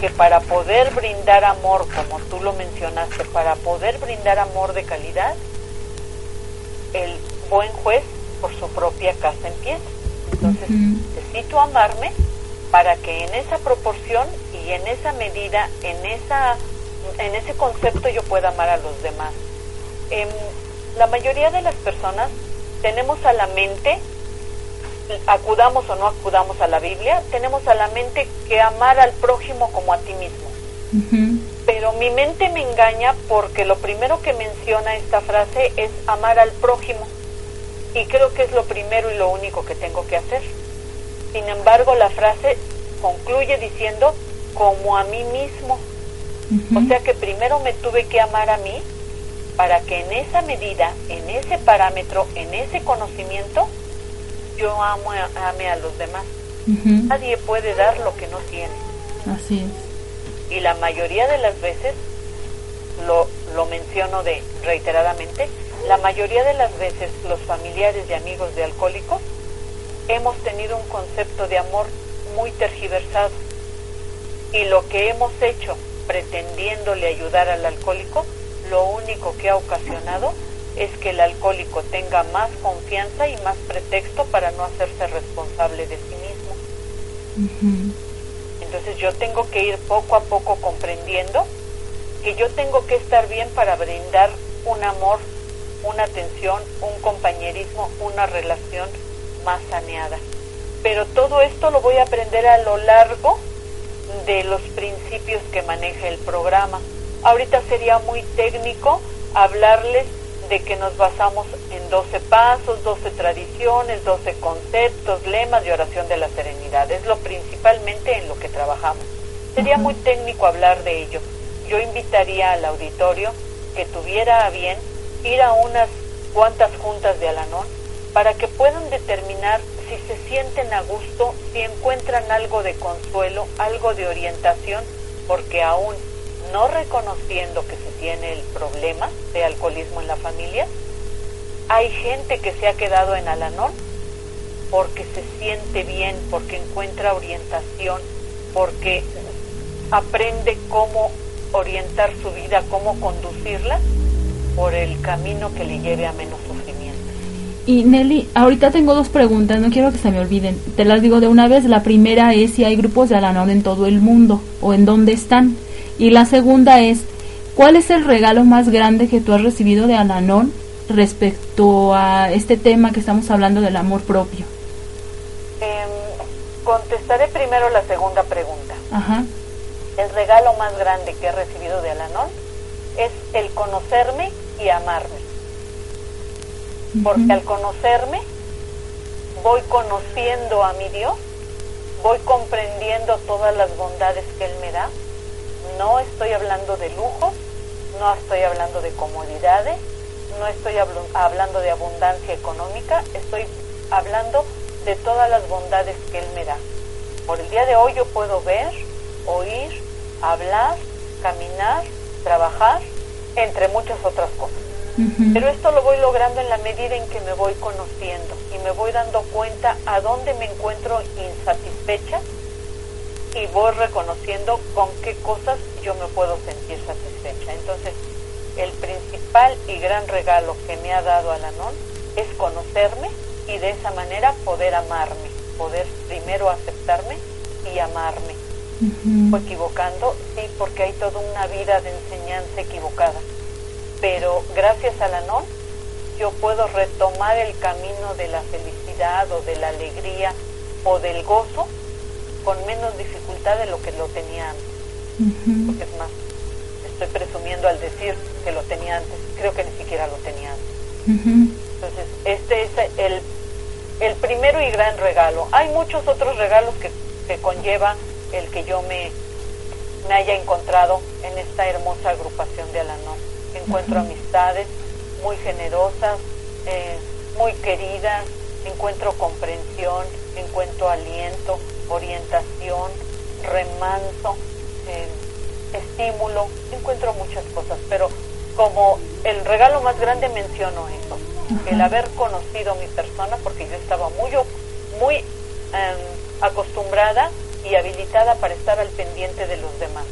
que para poder brindar amor, como tú lo mencionaste, para poder brindar amor de calidad, el buen juez por su propia casa empieza. Entonces, necesito amarme para que en esa proporción y en esa medida, en, esa, en ese concepto yo pueda amar a los demás. Em, la mayoría de las personas tenemos a la mente, acudamos o no acudamos a la Biblia, tenemos a la mente que amar al prójimo como a ti mismo. Pero mi mente me engaña porque lo primero que menciona esta frase es amar al prójimo. y creo que es lo primero y lo único que tengo que hacer. Sin embargo, la frase concluye diciendo como a mí mismo. O sea que primero me tuve que amar a mí para que en esa medida, en ese parámetro, en ese conocimiento, yo amo, ame a los demás. Nadie puede dar lo que no tiene. Así es. Y la mayoría de las veces, lo, lo menciono de reiteradamente, la mayoría de las veces los familiares y amigos de alcohólicos hemos tenido un concepto de amor muy tergiversado. Y lo que hemos hecho pretendiéndole ayudar al alcohólico, lo único que ha ocasionado es que el alcohólico tenga más confianza y más pretexto para no hacerse responsable de sí mismo. Entonces yo tengo que ir poco a poco comprendiendo que yo tengo que estar bien para brindar un amor, una atención, un compañerismo, una relación más saneada. Pero todo esto lo voy a aprender a lo largo de los principios que maneja el programa. Ahorita sería muy técnico hablarles de que nos basamos en 12 pasos, 12 tradiciones, 12 conceptos, lemas de oración de la serenidad. Es lo principalmente en lo que trabajamos. Sería muy técnico hablar de ello. Yo invitaría al auditorio que tuviera a bien ir a unas cuantas juntas de Alanón para que puedan determinar sienten a gusto, si encuentran algo de consuelo, algo de orientación, porque aún no reconociendo que se tiene el problema de alcoholismo en la familia, hay gente que se ha quedado en Alanón porque se siente bien, porque encuentra orientación, porque aprende cómo orientar su vida, cómo conducirla por el camino que le lleve a menos. Y Nelly, ahorita tengo dos preguntas, no quiero que se me olviden. Te las digo de una vez. La primera es si hay grupos de Alanón en todo el mundo o en dónde están. Y la segunda es, ¿cuál es el regalo más grande que tú has recibido de Alanón respecto a este tema que estamos hablando del amor propio? Em, contestaré primero la segunda pregunta. Ajá. El regalo más grande que he recibido de Alanón es el conocerme y amarme. Porque al conocerme, voy conociendo a mi Dios, voy comprendiendo todas las bondades que Él me da no estoy hablando de lujos, no estoy hablando de comodidades, no estoy hablando de abundancia económica, estoy hablando de todas las bondades que Él me da. Por el día de hoy yo puedo ver, oír, hablar, caminar, trabajar, entre muchas otras cosas. Pero esto lo voy logrando en la medida en que me voy conociendo y me voy dando cuenta a dónde me encuentro insatisfecha y voy reconociendo con qué cosas yo me puedo sentir satisfecha. Entonces, el principal y gran regalo que me ha dado Alanón es conocerme y de esa manera poder amarme, poder primero aceptarme y amarme. Fue equivocando, sí, porque hay toda una vida de enseñanza equivocada. Pero gracias a Alanón yo puedo retomar el camino de la felicidad o de la alegría o del gozo con menos dificultad de lo que lo tenía antes. Porque es más, estoy presumiendo al decir que lo tenía antes, creo que ni siquiera lo tenía antes. Entonces, este es el, el primero y gran regalo. Hay muchos otros regalos que, que conlleva el que yo me, me haya encontrado en esta hermosa agrupación de Alanón. Encuentro amistades muy generosas, eh, muy queridas, encuentro comprensión, encuentro aliento, orientación, remanso, eh, estímulo, encuentro muchas cosas, pero como el regalo más grande menciono eso, el haber conocido mi persona, porque yo estaba muy, muy em, acostumbrada y habilitada para estar al pendiente de los demás,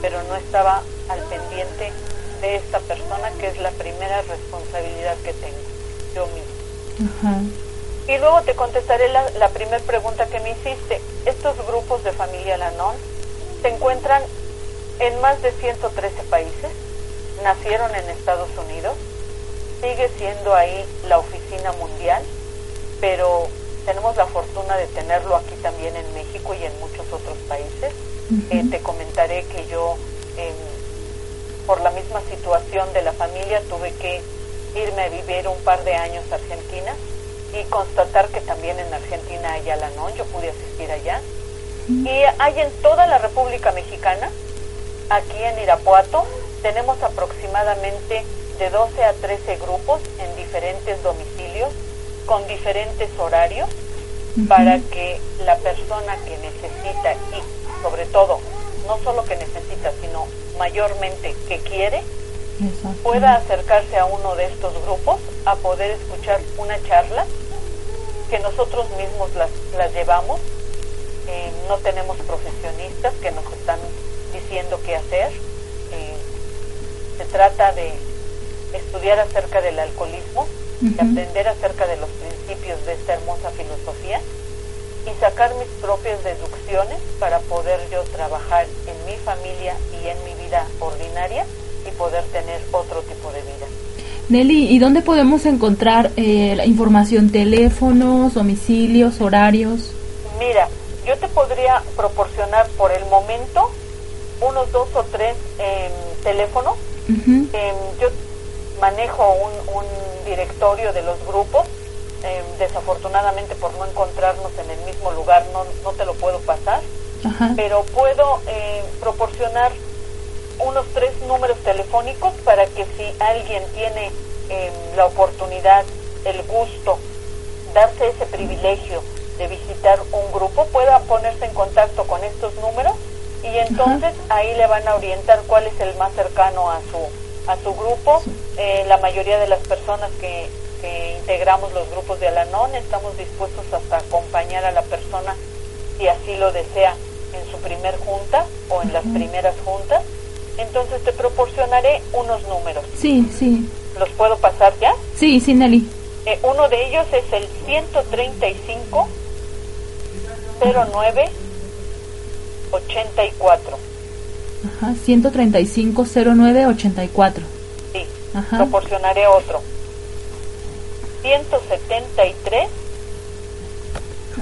pero no estaba al pendiente de esta persona que es la primera responsabilidad que tengo, yo misma. Y luego te contestaré la, primera pregunta que me hiciste. Estos grupos de familia Lanón se encuentran en más de 113 países, nacieron en Estados Unidos, sigue siendo ahí la oficina mundial, pero tenemos la fortuna de tenerlo aquí también en México y en muchos otros países. Eh, te comentaré que yo, por la misma situación de la familia, tuve que irme a vivir un par de años a Argentina y constatar que también en Argentina hay Alanón, yo pude asistir allá. Y hay en toda la República Mexicana, aquí en Irapuato, tenemos aproximadamente de 12 a 13 grupos en diferentes domicilios, con diferentes horarios, para que la persona que necesita y sobre todo, no solo que necesita, sino mayormente que quiere, pueda acercarse a uno de estos grupos a poder escuchar una charla que nosotros mismos las, las llevamos. Eh, no tenemos profesionistas que nos están diciendo qué hacer. Eh, se trata de estudiar acerca del alcoholismo, de aprender acerca de los principios de esta hermosa filosofía y sacar mis propias deducciones para poder yo trabajar en mi familia y en mi vida ordinaria y poder tener otro tipo de vida. Nelly, ¿y dónde podemos encontrar eh, la información? ¿Teléfonos, domicilios, horarios? Mira, yo te podría proporcionar por el momento unos dos o tres em, teléfonos. Em, yo manejo un, directorio de los grupos. Em, desafortunadamente por no encontrarnos en el mismo lugar no, no te lo puedo pasar. Pero puedo eh, proporcionar unos tres números telefónicos para que si alguien tiene em, la oportunidad, el gusto, darse ese privilegio de visitar un grupo, pueda ponerse en contacto con estos números y entonces ahí le van a orientar cuál es el más cercano a su a su grupo. Eh, la mayoría de las personas que, que integramos los grupos de Alanón estamos dispuestos hasta acompañar a la persona si así lo desea en su primer junta o en las primeras juntas entonces te proporcionaré unos números. Sí, sí. ¿Los puedo pasar ya? Sí, sí, Nelly. Eh, uno de ellos es el 135 09 84. Ajá, 135 09 84. Sí, Ajá. proporcionaré otro. 173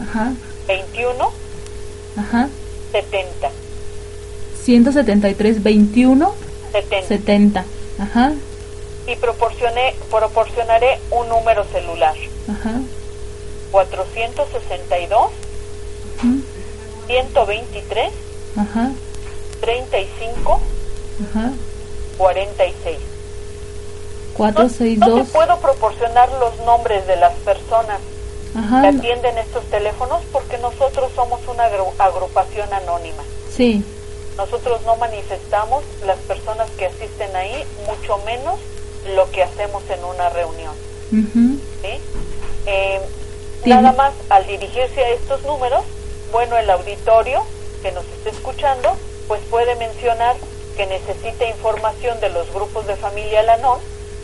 Ajá. 21 Ajá. 70. 173 21 70. Ajá. Y proporcioné, proporcionaré un número celular. Ajá. 462 123 Ajá. 35 Ajá. 46. 462 no, no te puedo proporcionar los nombres de las personas Ajá. que atienden estos teléfonos porque nosotros somos una agrupación anónima. Sí nosotros no manifestamos las personas que asisten ahí, mucho menos lo que hacemos en una reunión. ¿sí? Eh, nada más al dirigirse a estos números, bueno, el auditorio que nos esté escuchando, pues puede mencionar que necesita información de los grupos de familia Lanón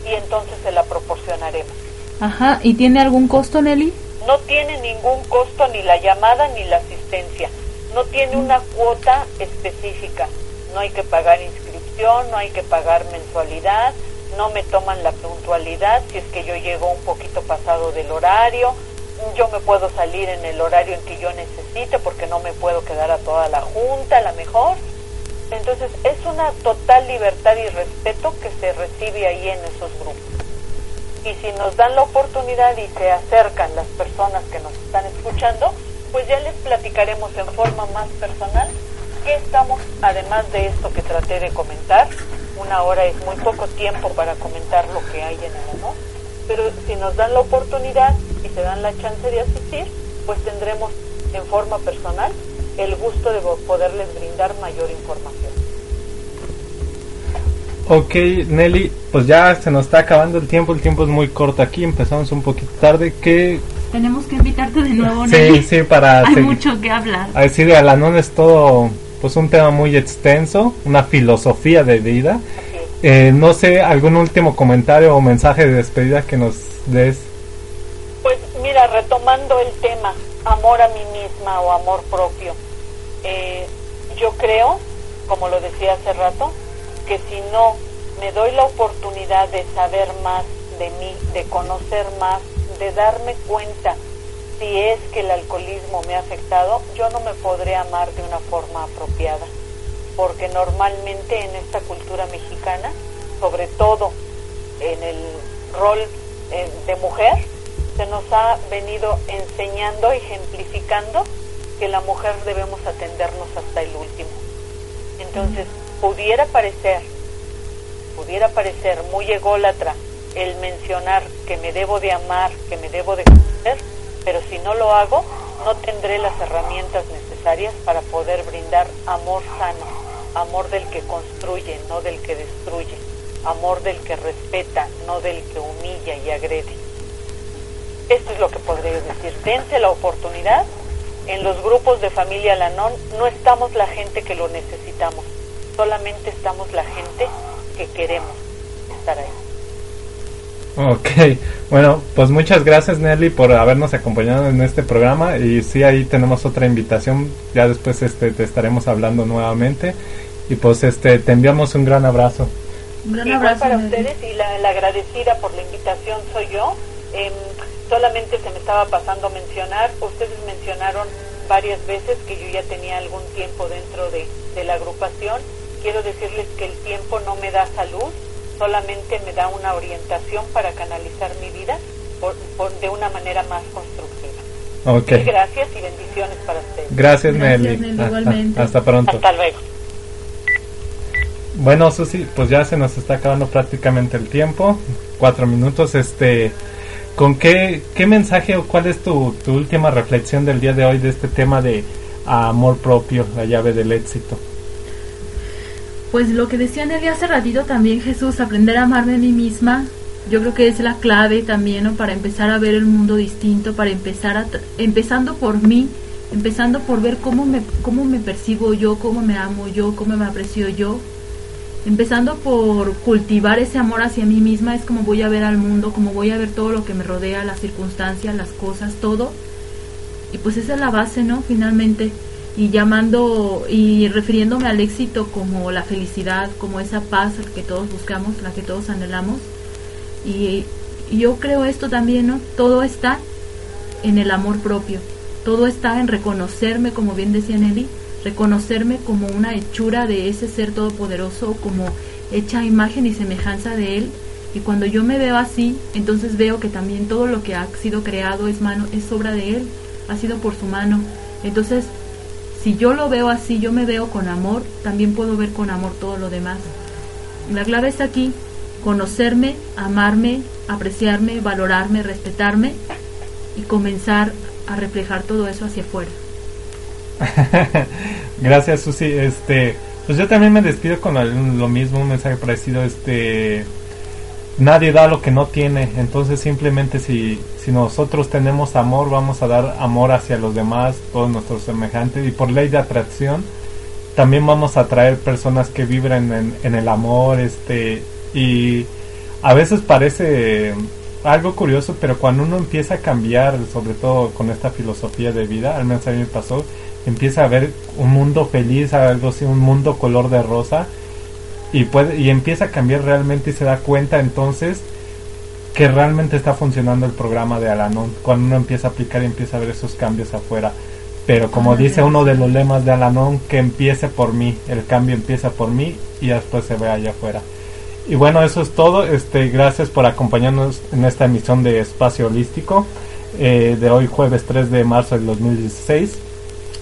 y entonces se la proporcionaremos. Ajá, ¿y tiene algún costo, Nelly? No tiene ningún costo ni la llamada ni la asistencia no tiene una cuota específica. No hay que pagar inscripción, no hay que pagar mensualidad, no me toman la puntualidad si es que yo llego un poquito pasado del horario, yo me puedo salir en el horario en que yo necesite porque no me puedo quedar a toda la junta, a la mejor. Entonces es una total libertad y respeto que se recibe ahí en esos grupos. Y si nos dan la oportunidad y se acercan las personas que nos están escuchando, pues ya les platicaremos en forma más personal qué estamos, además de esto que traté de comentar, una hora es muy poco tiempo para comentar lo que hay en el amor, pero si nos dan la oportunidad y se dan la chance de asistir, pues tendremos en forma personal el gusto de poderles brindar mayor información. Ok, Nelly, pues ya se nos está acabando el tiempo, el tiempo es muy corto aquí, empezamos un poquito tarde. ¿Qué, tenemos que invitarte de nuevo. Sí, sí, para... Hay mucho que hablar. A decir, Alanón es todo, pues un tema muy extenso, una filosofía de vida. Eh, no sé, algún último comentario o mensaje de despedida que nos des. Pues mira, retomando el tema, amor a mí misma o amor propio. Eh, yo creo, como lo decía hace rato, que si no me doy la oportunidad de saber más de mí, de conocer más, de darme cuenta si es que el alcoholismo me ha afectado, yo no me podré amar de una forma apropiada, porque normalmente en esta cultura mexicana, sobre todo en el rol eh, de mujer, se nos ha venido enseñando, ejemplificando que la mujer debemos atendernos hasta el último. Entonces, pudiera parecer, pudiera parecer muy ególatra el mencionar que me debo de amar, que me debo de conocer, pero si no lo hago, no tendré las herramientas necesarias para poder brindar amor sano, amor del que construye, no del que destruye, amor del que respeta, no del que humilla y agrede. Esto es lo que podría decir. Dense la oportunidad. En los grupos de familia Lanón no estamos la gente que lo necesitamos, solamente estamos la gente que queremos estar ahí. Ok, bueno, pues muchas gracias Nelly por habernos acompañado en este programa y sí ahí tenemos otra invitación, ya después este te estaremos hablando nuevamente y pues este te enviamos un gran abrazo. Un gran abrazo para ustedes y la, agradecida por la invitación soy yo. Em, solamente se me estaba pasando a mencionar, ustedes mencionaron varias veces que yo ya tenía algún tiempo dentro de, de la agrupación. Quiero decirles que el tiempo no me da salud, solamente me da una orientación para canalizar mi vida de una manera más constructiva. Okay. gracias y bendiciones para ustedes. Gracias, Nelly. Hasta, pronto. Hasta luego. Bueno, Susi, pues ya se nos está acabando prácticamente el tiempo. Cuatro minutos. Este, ¿con qué, qué mensaje o cuál es tu, tu última reflexión del día de hoy de este tema de amor propio, la llave del éxito? Pues lo que decía Nelly hace ratito también, Jesús, aprender a amarme a mí misma, yo creo que es la clave también, ¿no? Para empezar a ver el mundo distinto, para empezar a, empezando por mí, empezando por ver cómo me, cómo me percibo yo, cómo me amo yo, cómo me aprecio yo, empezando por cultivar ese amor hacia mí misma, es como voy a ver al mundo, como voy a ver todo lo que me rodea, las circunstancias, las cosas, todo. Y pues esa es la base, ¿no? Finalmente y llamando y refiriéndome al éxito como la felicidad, como esa paz que todos buscamos, la que todos anhelamos. Y, yo creo esto también, ¿no? Todo está en el amor propio, todo está en reconocerme, como bien decía Nelly, reconocerme como una hechura de ese ser todopoderoso, como hecha imagen y semejanza de él. Y cuando yo me veo así, entonces veo que también todo lo que ha sido creado es mano, es obra de él, ha sido por su mano. Entonces si yo lo veo así, yo me veo con amor, también puedo ver con amor todo lo demás. La clave está aquí, conocerme, amarme, apreciarme, valorarme, respetarme y comenzar a reflejar todo eso hacia afuera. Gracias Susi, este, pues yo también me despido con lo mismo, un mensaje parecido, este, nadie da lo que no tiene, entonces simplemente si, si nosotros tenemos amor, vamos a dar amor hacia los demás, todos nuestros semejantes, y por ley de atracción, también vamos a atraer personas que vibren en, en el amor, este, y a veces parece algo curioso, pero cuando uno empieza a cambiar, sobre todo con esta filosofía de vida, al menos a mí me pasó, empieza a ver un mundo feliz, algo así, un mundo color de rosa, y puede y empieza a cambiar realmente y se da cuenta entonces que realmente está funcionando el programa de Alanon cuando uno empieza a aplicar y empieza a ver esos cambios afuera. Pero como dice uno de los lemas de Alanon que empiece por mí el cambio empieza por mí y después se ve allá afuera. Y bueno eso es todo. Este gracias por acompañarnos en esta emisión de Espacio Holístico eh, de hoy jueves 3 de marzo del 2016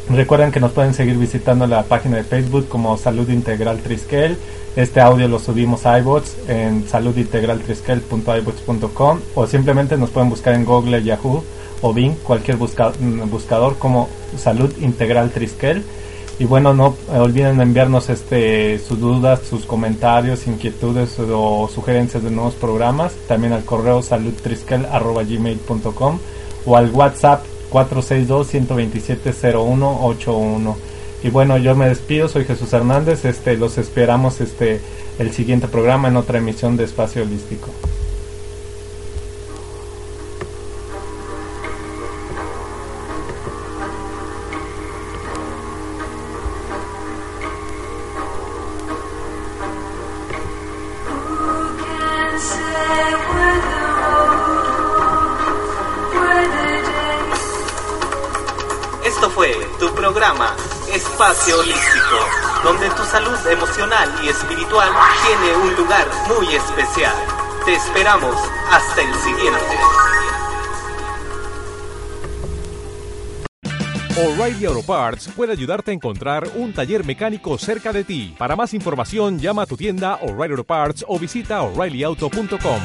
Recuerden que nos pueden seguir visitando la página de Facebook como Salud Integral Triskel. Este audio lo subimos a iBots en saludintegraltriskel.ibots.com o simplemente nos pueden buscar en Google, Yahoo o Bing, cualquier buscador como Salud Integral Triskel. Y bueno, no olviden enviarnos este sus dudas, sus comentarios, inquietudes o sugerencias de nuevos programas. También al correo saludtriskel.gmail.com o al WhatsApp 462-127-0181. Y bueno, yo me despido, soy Jesús Hernández, este, los esperamos este, el siguiente programa en otra emisión de Espacio Holístico. Emocional y espiritual tiene un lugar muy especial. Te esperamos hasta el siguiente. O'Reilly Auto Parts puede ayudarte a encontrar un taller mecánico cerca de ti. Para más información, llama a tu tienda O'Reilly Auto Parts o visita oreillyauto.com.